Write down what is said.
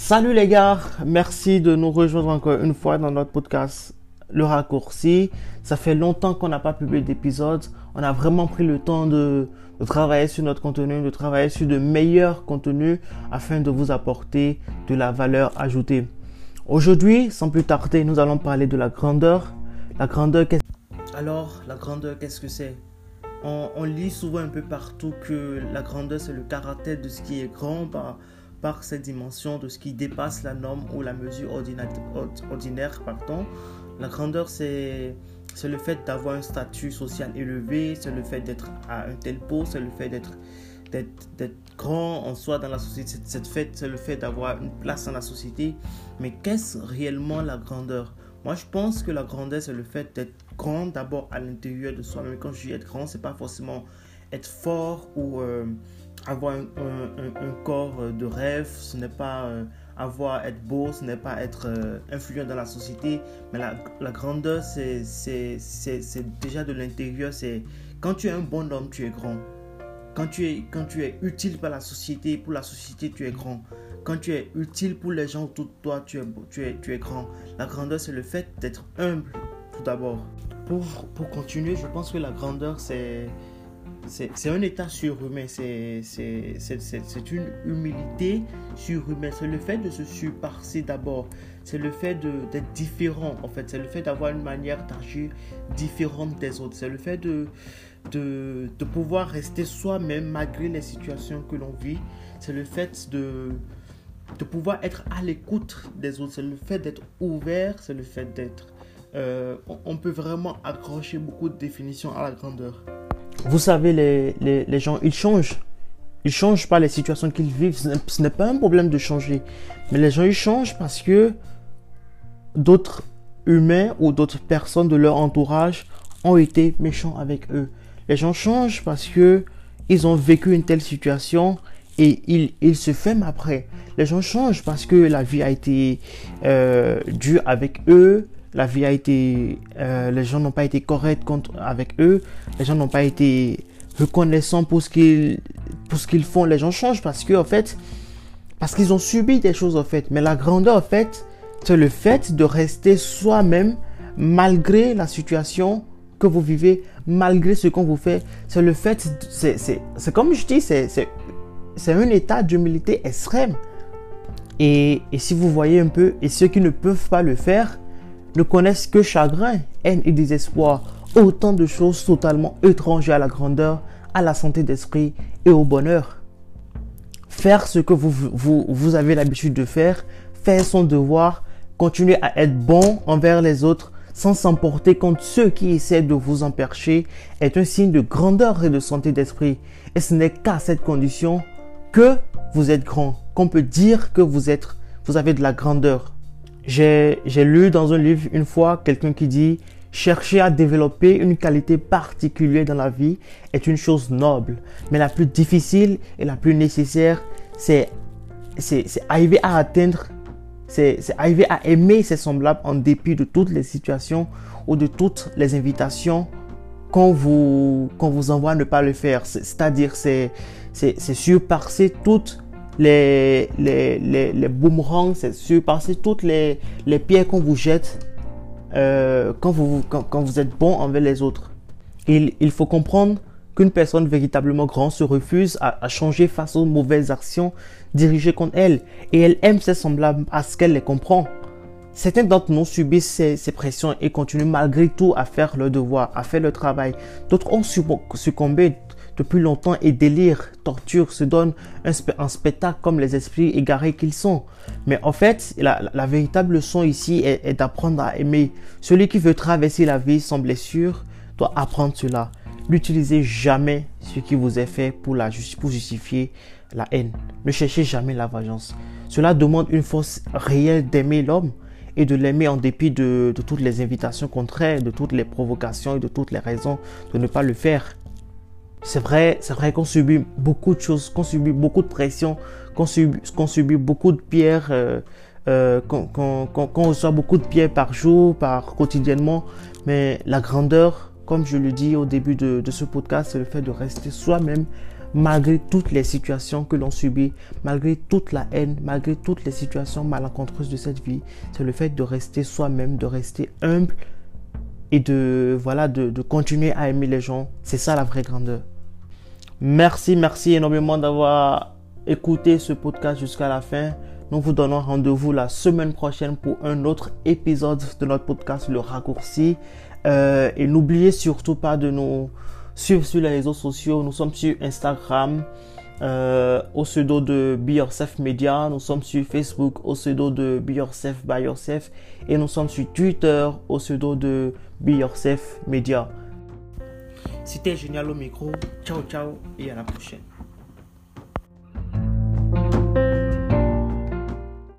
Salut les gars, merci de nous rejoindre encore une fois dans notre podcast Le Raccourci. Ça fait longtemps qu'on n'a pas publié d'épisode. On a vraiment pris le temps de, travailler sur notre contenu, de travailler sur de meilleurs contenus afin de vous apporter de la valeur ajoutée. Aujourd'hui, sans plus tarder, nous allons parler de la grandeur. La grandeur, qu'est-ce Alors, la grandeur, qu'est-ce que c'est? On, lit souvent un peu partout que la grandeur, c'est le caractère de ce qui est grand par, par cette dimension de ce qui dépasse la norme ou la mesure ordinaire. La grandeur, c'est le fait d'avoir un statut social élevé, c'est le fait d'être à un tel poste, c'est le fait d'être d'être grand en soi dans la société, c'est le fait d'avoir une place dans la société. Mais qu'est-ce réellement la grandeur? Moi, je pense que la grandeur, c'est le fait d'être grand d'abord à l'intérieur de soi-même. Quand je dis être grand, c'est pas forcément être fort ou euh, avoir un, corps de rêve, ce n'est pas euh, avoir être beau, ce n'est pas être euh, influent dans la société, mais la, la grandeur, c'est déjà de l'intérieur. C'est quand tu es un bon homme, tu es grand. Quand tu es, quand tu es utile pour la société, pour la société, tu es grand. Quand tu es utile pour les gens autour de toi, tu es, tu es, tu es grand. La grandeur, c'est le fait d'être humble, tout d'abord. Pour, pour continuer, je pense que la grandeur, c'est c'est un état surhumain, c'est une humilité surhumaine. C'est le fait de se surpasser d'abord, c'est le fait d'être différent en fait, c'est le fait d'avoir une manière d'agir différente des autres, c'est le fait de, de, de pouvoir rester soi-même malgré les situations que l'on vit, c'est le fait de, de pouvoir être à l'écoute des autres, c'est le fait d'être ouvert, c'est le fait d'être... Euh, on peut vraiment accrocher beaucoup de définitions à la grandeur. Vous savez, les, les, gens, ils changent. Ils changent pas les situations qu'ils vivent. Ce n'est pas un problème de changer. Mais les gens, ils changent parce que d'autres humains ou d'autres personnes de leur entourage ont été méchants avec eux. Les gens changent parce que ils ont vécu une telle situation et ils, ils se ferment après. Les gens changent parce que la vie a été euh, dure avec eux, la vie a été, euh, les gens n'ont pas été corrects avec eux, les gens n'ont pas été reconnaissants pour ce qu'ils, pour ce qu'ils font. Les gens changent parce que, en fait, parce qu'ils ont subi des choses, en fait. Mais la grandeur, en fait, c'est le fait de rester soi-même malgré la situation que vous vivez, malgré ce qu'on vous fait. C'est le fait, c'est comme je dis, c'est un état d'humilité extrême. Et, et si vous voyez un peu, et ceux qui ne peuvent pas le faire, ne connaissent que chagrin, haine et désespoir, autant de choses totalement étrangères à la grandeur, à la santé d'esprit et au bonheur. Faire ce que vous, vous, vous avez l'habitude de faire, faire son devoir, continuer à être bon envers les autres sans s'emporter contre ceux qui essaient de vous en percher est un signe de grandeur et de santé d'esprit. Et ce n'est qu'à cette condition que vous êtes grand, qu'on peut dire que vous êtes, vous avez de la grandeur. J'ai lu dans un livre une fois quelqu'un qui dit Chercher à développer une qualité particulière dans la vie est une chose noble, mais la plus difficile et la plus nécessaire, c'est arriver à atteindre, c'est arriver à aimer ses semblables en dépit de toutes les situations ou de toutes les invitations qu'on vous, qu'on vous envoie à ne pas le faire. C'est-à-dire, c'est surpasser toutes les, les, les, les boomerangs, c'est surpasser toutes les, les pierres qu'on vous jette euh, quand, vous, quand, vous êtes bon envers les autres. Il, il faut comprendre qu'une personne véritablement grande se refuse à, à, changer face aux mauvaises actions dirigées contre elle. Et elle aime ses semblables parce qu'elle les comprend. Certains d'entre nous subissent ces, ces, pressions et continuent malgré tout à faire leur devoir, à faire leur travail. D'autres ont succombé depuis longtemps et délire, torture, se donne un, spectacle comme les esprits égarés qu'ils sont. Mais en fait, la, véritable leçon ici est, d'apprendre à aimer. Celui qui veut traverser la vie sans blessure doit apprendre cela. N'utilisez jamais ce qui vous est fait pour, la, pour justifier la haine. Ne cherchez jamais la vengeance. Cela demande une force réelle d'aimer l'homme et de l'aimer en dépit de, toutes les invitations contraires, de toutes les provocations et de toutes les raisons de ne pas le faire. C'est vrai, c'est vrai qu'on subit beaucoup de choses, qu'on subit beaucoup de pression, qu'on subit, beaucoup de pierres, euh, euh, qu'on reçoit beaucoup de pierres par jour, par quotidiennement. Mais la grandeur, comme je le dis au début de, ce podcast, c'est le fait de rester soi-même malgré toutes les situations que l'on subit, malgré toute la haine, malgré toutes les situations malencontreuses de cette vie, c'est le fait de rester soi-même, de rester humble et de, voilà, de continuer à aimer les gens. C'est ça la vraie grandeur. Merci, merci énormément d'avoir écouté ce podcast jusqu'à la fin. Nous vous donnons rendez-vous la semaine prochaine pour un autre épisode de notre podcast Le Raccourci. Euh, et n'oubliez surtout pas de nous suivre sur les réseaux sociaux. Nous sommes sur Instagram euh, au pseudo de Be Yourself Media. Nous sommes sur Facebook au pseudo de Be Yourself by Yourself. Et nous sommes sur Twitter au pseudo de Be Yourself Media. C'était génial au micro. Ciao, ciao et à la prochaine.